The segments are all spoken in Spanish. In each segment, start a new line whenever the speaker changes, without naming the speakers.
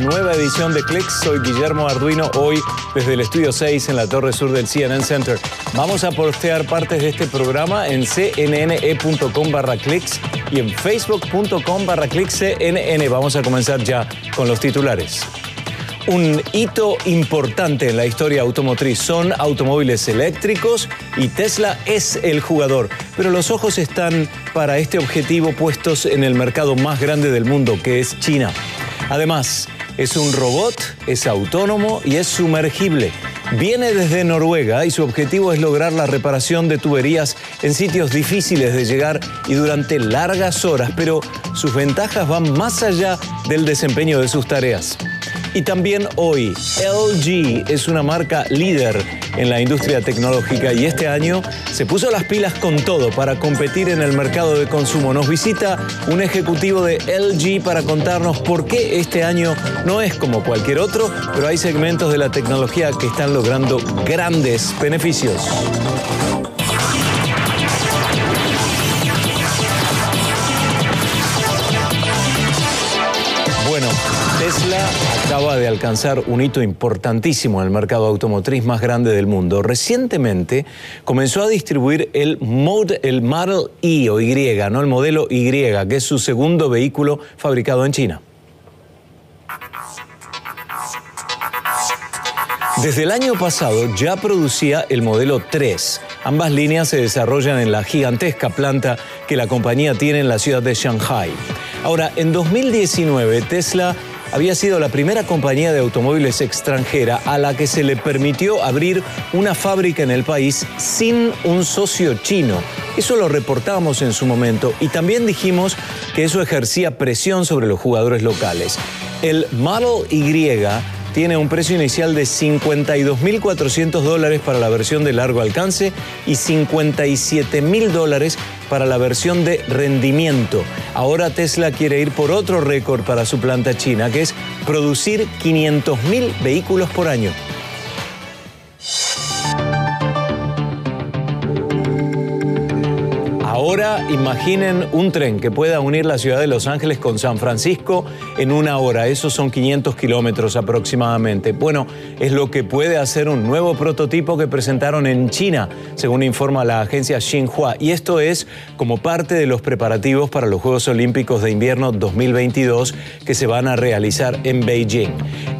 nueva edición de Clicks. Soy Guillermo Arduino, hoy desde el estudio 6 en la torre sur del CNN Center. Vamos a postear partes de este programa en cnne.com barra clicks y en facebook.com barra CNN. Vamos a comenzar ya con los titulares. Un hito importante en la historia automotriz son automóviles eléctricos y Tesla es el jugador. Pero los ojos están para este objetivo puestos en el mercado más grande del mundo, que es China. Además, es un robot, es autónomo y es sumergible. Viene desde Noruega y su objetivo es lograr la reparación de tuberías en sitios difíciles de llegar y durante largas horas, pero sus ventajas van más allá del desempeño de sus tareas. Y también hoy, LG es una marca líder en la industria tecnológica y este año se puso las pilas con todo para competir en el mercado de consumo. Nos visita un ejecutivo de LG para contarnos por qué este año no es como cualquier otro, pero hay segmentos de la tecnología que están logrando grandes beneficios. Acaba de alcanzar un hito importantísimo en el mercado automotriz más grande del mundo. Recientemente comenzó a distribuir el, el Model Y o Y, no el modelo Y, que es su segundo vehículo fabricado en China. Desde el año pasado ya producía el modelo 3. Ambas líneas se desarrollan en la gigantesca planta que la compañía tiene en la ciudad de Shanghai. Ahora, en 2019 Tesla había sido la primera compañía de automóviles extranjera a la que se le permitió abrir una fábrica en el país sin un socio chino. Eso lo reportábamos en su momento y también dijimos que eso ejercía presión sobre los jugadores locales. El Model Y tiene un precio inicial de 52.400 dólares para la versión de largo alcance y 57.000 dólares para la versión de rendimiento. Ahora Tesla quiere ir por otro récord para su planta china, que es producir 500.000 vehículos por año. Ahora imaginen un tren que pueda unir la ciudad de Los Ángeles con San Francisco en una hora. Esos son 500 kilómetros aproximadamente. Bueno, es lo que puede hacer un nuevo prototipo que presentaron en China, según informa la agencia Xinhua. Y esto es como parte de los preparativos para los Juegos Olímpicos de Invierno 2022 que se van a realizar en Beijing.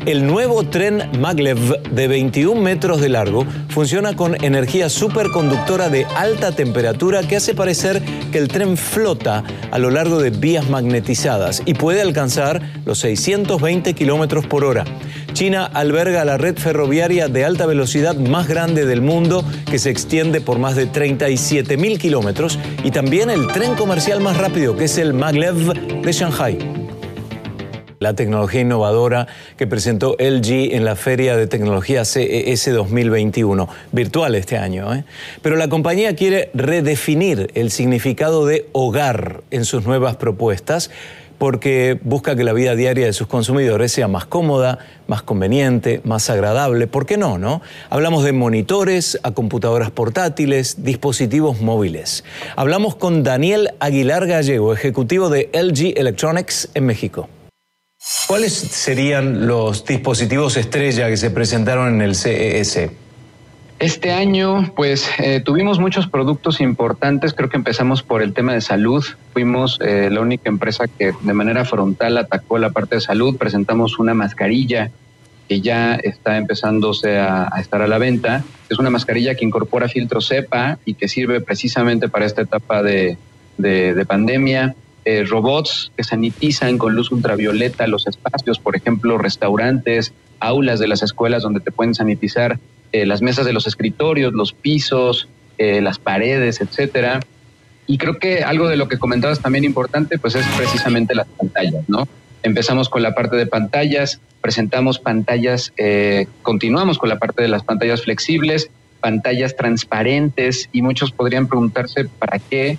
El nuevo tren Maglev de 21 metros de largo funciona con energía superconductora de alta temperatura que hace parecer que el tren flota a lo largo de vías magnetizadas y puede alcanzar los 620 kilómetros por hora. China alberga la red ferroviaria de alta velocidad más grande del mundo, que se extiende por más de 37 mil kilómetros, y también el tren comercial más rápido, que es el Maglev de Shanghai la tecnología innovadora que presentó LG en la Feria de Tecnología CES 2021, virtual este año. ¿eh? Pero la compañía quiere redefinir el significado de hogar en sus nuevas propuestas porque busca que la vida diaria de sus consumidores sea más cómoda, más conveniente, más agradable. ¿Por qué no, no? Hablamos de monitores, a computadoras portátiles, dispositivos móviles. Hablamos con Daniel Aguilar Gallego, ejecutivo de LG Electronics en México. ¿Cuáles serían los dispositivos estrella que se presentaron en el CES?
Este año, pues eh, tuvimos muchos productos importantes. Creo que empezamos por el tema de salud. Fuimos eh, la única empresa que de manera frontal atacó la parte de salud. Presentamos una mascarilla que ya está empezándose a, estar a la venta. Es una mascarilla que incorpora filtro cepa y que sirve precisamente para esta etapa de pandemia. Eh, robots que sanitizan con luz ultravioleta los espacios, por ejemplo, restaurantes, aulas de las escuelas donde te pueden sanitizar eh, las mesas de los escritorios, los pisos, eh, las paredes, etcétera. Y creo que algo de lo que comentabas también importante, pues es precisamente las pantallas, ¿no? Empezamos con la parte de pantallas, presentamos pantallas, continuamos con la parte de las pantallas flexibles, pantallas transparentes y muchos podrían preguntarse para qué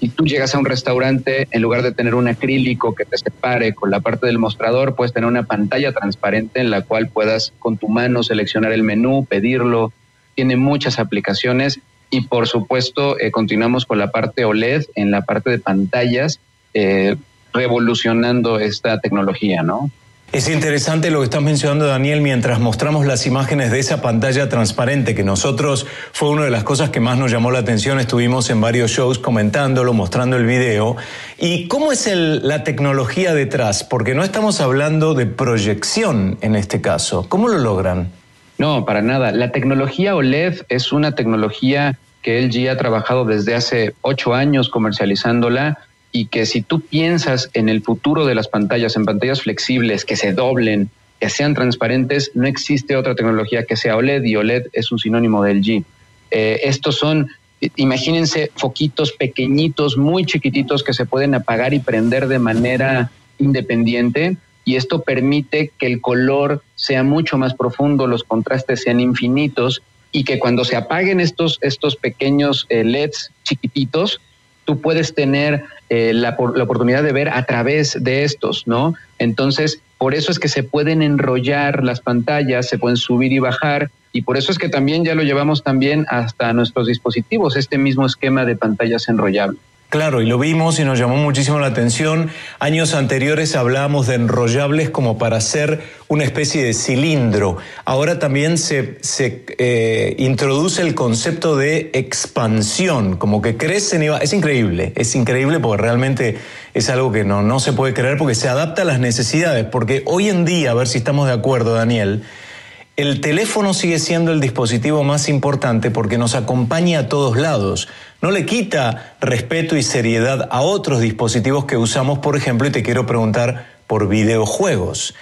si tú llegas a un restaurante, en lugar de tener un acrílico que te separe con la parte del mostrador, puedes tener una pantalla transparente en la cual puedas con tu mano seleccionar el menú, pedirlo. Tiene muchas aplicaciones y por supuesto eh, continuamos con la parte OLED en la parte de pantallas, eh, revolucionando esta tecnología, ¿no?
Es interesante lo que estás mencionando, Daniel, mientras mostramos las imágenes de esa pantalla transparente, que nosotros fue una de las cosas que más nos llamó la atención. Estuvimos en varios shows comentándolo, mostrando el video. ¿Y cómo es la tecnología detrás? Porque no estamos hablando de proyección en este caso. ¿Cómo lo logran?
No, para nada. La tecnología OLED es una tecnología que LG ha trabajado desde hace ocho años comercializándola y que si tú piensas en el futuro de las pantallas, en pantallas flexibles que se doblen, que sean transparentes, no existe otra tecnología que sea OLED y OLED es un sinónimo de LG. Eh, estos son, imagínense, foquitos pequeñitos, muy chiquititos que se pueden apagar y prender de manera independiente y esto permite que el color sea mucho más profundo, los contrastes sean infinitos y que cuando se apaguen estos, estos pequeños eh, LEDs chiquititos, tú puedes tener eh, la, la, oportunidad de ver a través de estos, ¿no? Entonces, por eso es que se pueden enrollar las pantallas, se pueden subir y bajar, y por eso es que también ya lo llevamos también hasta nuestros dispositivos, este mismo esquema de pantallas enrollables.
Claro, y lo vimos y nos llamó muchísimo la atención. Años anteriores hablábamos de enrollables como para hacer una especie de cilindro. Ahora también se, se eh, introduce el concepto de expansión, como que crecen y va. Es increíble, es increíble porque realmente es algo que no, no se puede creer porque se adapta a las necesidades. Porque hoy en día, a ver si estamos de acuerdo, Daniel, el teléfono sigue siendo el dispositivo más importante porque nos acompaña a todos lados. No le quita respeto y seriedad a otros dispositivos que usamos, por ejemplo, y te quiero preguntar por videojuegos.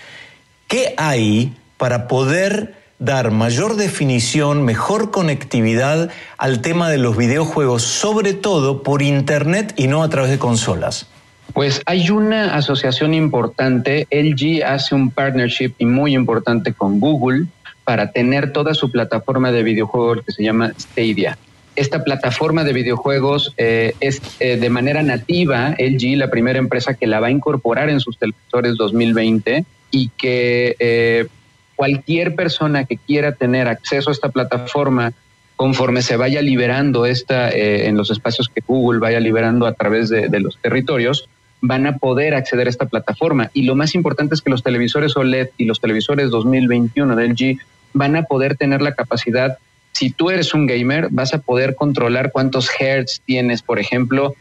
¿Qué hay para poder dar mayor definición, mejor conectividad al tema de los videojuegos, sobre todo por Internet y no a través de consolas?
Pues hay una asociación importante, LG hace un partnership muy importante con Google para tener toda su plataforma de videojuegos que se llama Stadia. Esta plataforma de videojuegos eh, es eh, de manera nativa LG, la primera empresa que la va a incorporar en sus televisores 2020 y que eh, cualquier persona que quiera tener acceso a esta plataforma conforme se vaya liberando esta en los espacios que Google vaya liberando a través de, de los territorios, van a poder acceder a esta plataforma. Y lo más importante es que los televisores OLED y los televisores 2021 de LG van a poder tener la capacidad, si tú eres un gamer, vas a poder controlar cuántos hertz tienes, por ejemplo,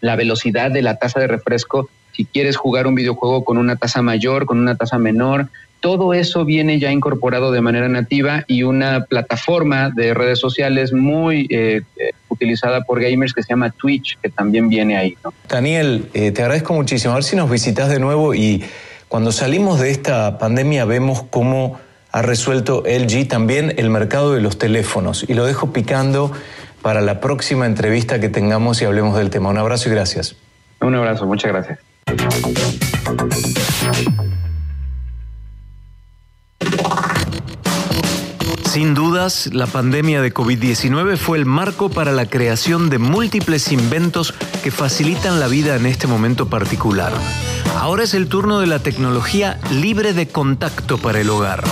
la velocidad de la tasa de refresco, si quieres jugar un videojuego con una tasa mayor, con una tasa menor, todo eso viene ya incorporado de manera nativa y una plataforma de redes sociales muy eh, eh, utilizada por gamers que se llama Twitch, que también viene ahí.
Daniel, eh, te agradezco muchísimo. A ver si nos visitas de nuevo y cuando salimos de esta pandemia vemos cómo ha resuelto LG también el mercado de los teléfonos. Y lo dejo picando para la próxima entrevista que tengamos y hablemos del tema. Un abrazo y gracias.
Un abrazo, muchas gracias.
Sin dudas, la pandemia de COVID-19 fue el marco para la creación de múltiples inventos que facilitan la vida en este momento particular. Ahora es el turno de la tecnología libre de contacto para el hogar.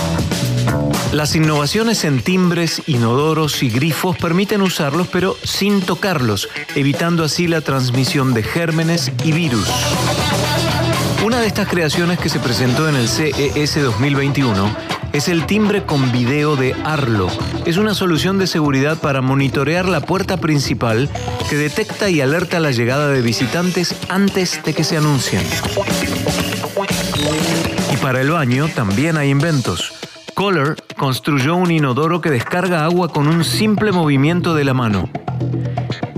Las innovaciones en timbres, inodoros y grifos permiten usarlos pero sin tocarlos, evitando así la transmisión de gérmenes y virus. Una de estas creaciones que se presentó en el CES 2021 es el timbre con video de Arlo. Es una solución de seguridad para monitorear la puerta principal que detecta y alerta la llegada de visitantes antes de que se anuncien. Y para el baño también hay inventos. Kohler construyó un inodoro que descarga agua con un simple movimiento de la mano.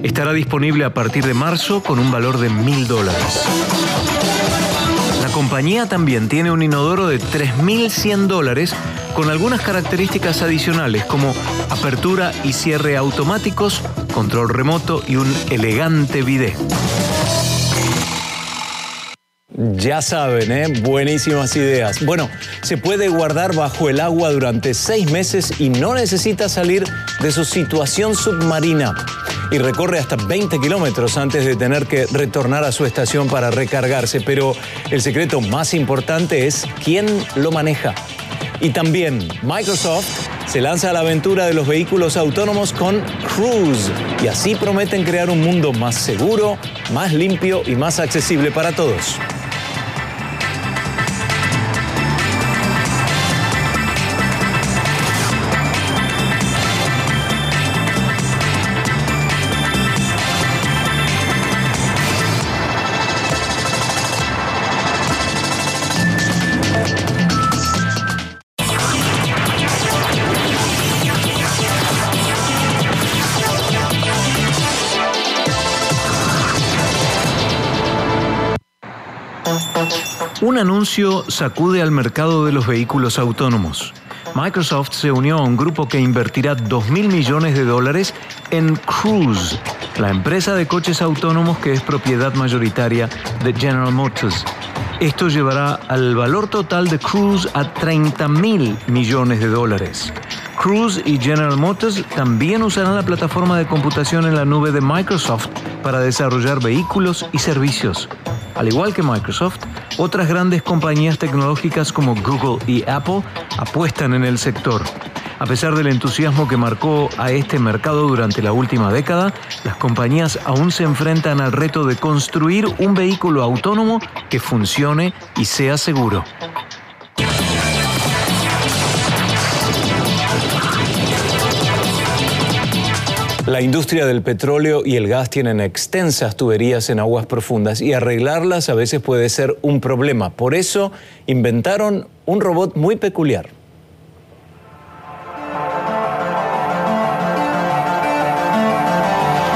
Estará disponible a partir de marzo con un valor de mil dólares. La compañía también tiene un inodoro de 3.100 dólares con algunas características adicionales como apertura y cierre automáticos, control remoto y un elegante bidet. Ya saben, ¿eh? buenísimas ideas. Bueno, se puede guardar bajo el agua durante seis meses y no necesita salir de su situación submarina y recorre hasta 20 kilómetros antes de tener que retornar a su estación para recargarse. Pero el secreto más importante es quién lo maneja. Y también Microsoft se lanza a la aventura de los vehículos autónomos con Cruise y así prometen crear un mundo más seguro, más limpio y más accesible para todos. Un anuncio sacude al mercado de los vehículos autónomos. Microsoft se unió a un grupo que invertirá 2 mil millones de dólares en Cruise, la empresa de coches autónomos que es propiedad mayoritaria de General Motors. Esto llevará al valor total de Cruise a 30 mil millones de dólares. Cruise y General Motors también usarán la plataforma de computación en la nube de Microsoft para desarrollar vehículos y servicios. Al igual que Microsoft, otras grandes compañías tecnológicas como Google y Apple apuestan en el sector. A pesar del entusiasmo que marcó a este mercado durante la última década, las compañías aún se enfrentan al reto de construir un vehículo autónomo que funcione y sea seguro. La industria del petróleo y el gas tienen extensas tuberías en aguas profundas y arreglarlas a veces puede ser un problema. Por eso inventaron un robot muy peculiar.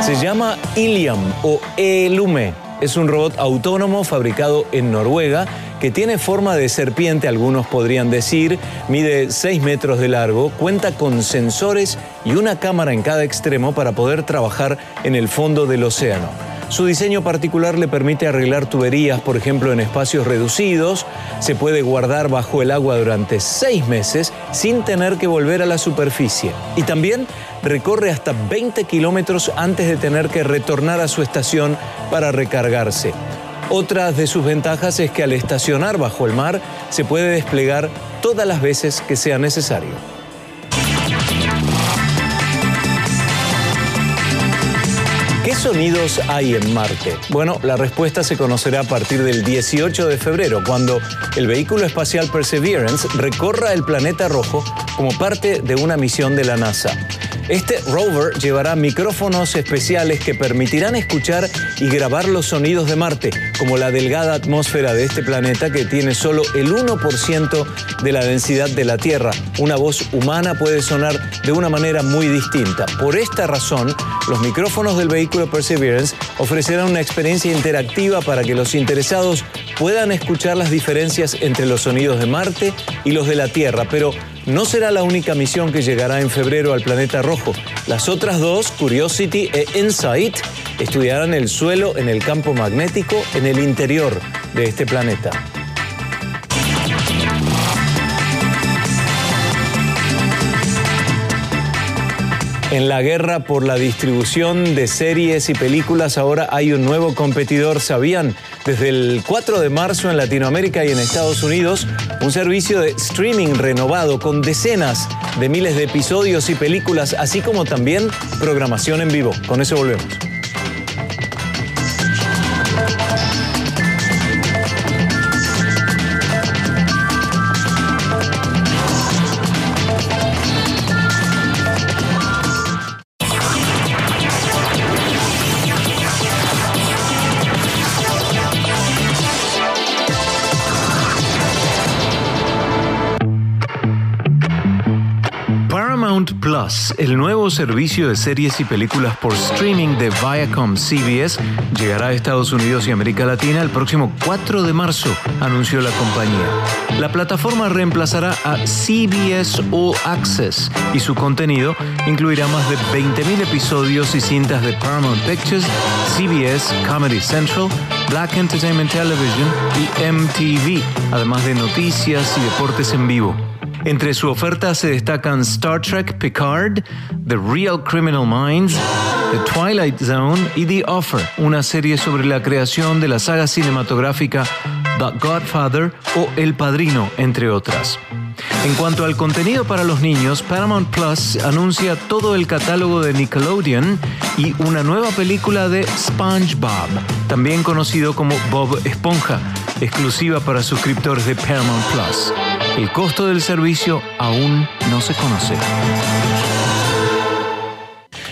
Se llama Iliam o Elume. Es un robot autónomo fabricado en Noruega que tiene forma de serpiente, algunos podrían decir, mide 6 metros de largo, cuenta con sensores y una cámara en cada extremo para poder trabajar en el fondo del océano. Su diseño particular le permite arreglar tuberías, por ejemplo, en espacios reducidos. Se puede guardar bajo el agua durante seis meses sin tener que volver a la superficie. Y también recorre hasta 20 kilómetros antes de tener que retornar a su estación para recargarse. Otra de sus ventajas es que al estacionar bajo el mar se puede desplegar todas las veces que sea necesario. ¿Qué sonidos hay en Marte? Bueno, la respuesta se conocerá a partir del 18 de febrero, cuando el vehículo espacial Perseverance recorra el planeta rojo como parte de una misión de la NASA. Este rover llevará micrófonos especiales que permitirán escuchar y grabar los sonidos de Marte, como la delgada atmósfera de este planeta que tiene solo el 1% de la densidad de la Tierra. Una voz humana puede sonar de una manera muy distinta. Por esta razón, los micrófonos del vehículo Perseverance ofrecerán una experiencia interactiva para que los interesados puedan escuchar las diferencias entre los sonidos de Marte y los de la Tierra, pero no será la única misión que llegará en febrero al planeta rojo. Las otras dos, Curiosity e Insight, estudiarán el suelo en el campo magnético en el interior de este planeta. En la guerra por la distribución de series y películas ahora hay un nuevo competidor, ¿sabían? Desde el 4 de marzo en Latinoamérica y en Estados Unidos, un servicio de streaming renovado con decenas de miles de episodios y películas, así como también programación en vivo. Con eso volvemos. El nuevo servicio de series y películas por streaming de Viacom CBS, llegará a Estados Unidos y América Latina el próximo 4 de marzo, anunció la compañía. La plataforma reemplazará a CBS All Access y su contenido incluirá más de 20.000 episodios y cintas de Paramount Pictures, CBS, Comedy Central, Black Entertainment Television y MTV, además de noticias y deportes en vivo. Entre su oferta se destacan Star Trek Picard, The Real Criminal Minds, The Twilight Zone y The Offer, una serie sobre la creación de la saga cinematográfica The Godfather o El Padrino, entre otras. En cuanto al contenido para los niños, Paramount Plus anuncia todo el catálogo de Nickelodeon y una nueva película de SpongeBob, también conocido como Bob Esponja, exclusiva para suscriptores de Paramount Plus. El costo del servicio aún no se conoce.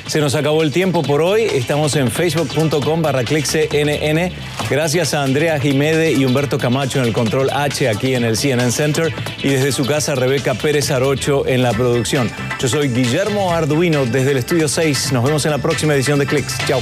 Se nos acabó el tiempo por hoy. Estamos en facebook.com barra cnn. Gracias a Andrea Jimede y Humberto Camacho en el control H aquí en el CNN Center y desde su casa Rebeca Pérez Arocho en la producción. Yo soy Guillermo Arduino desde el estudio 6. Nos vemos en la próxima edición de Clicks. Chao.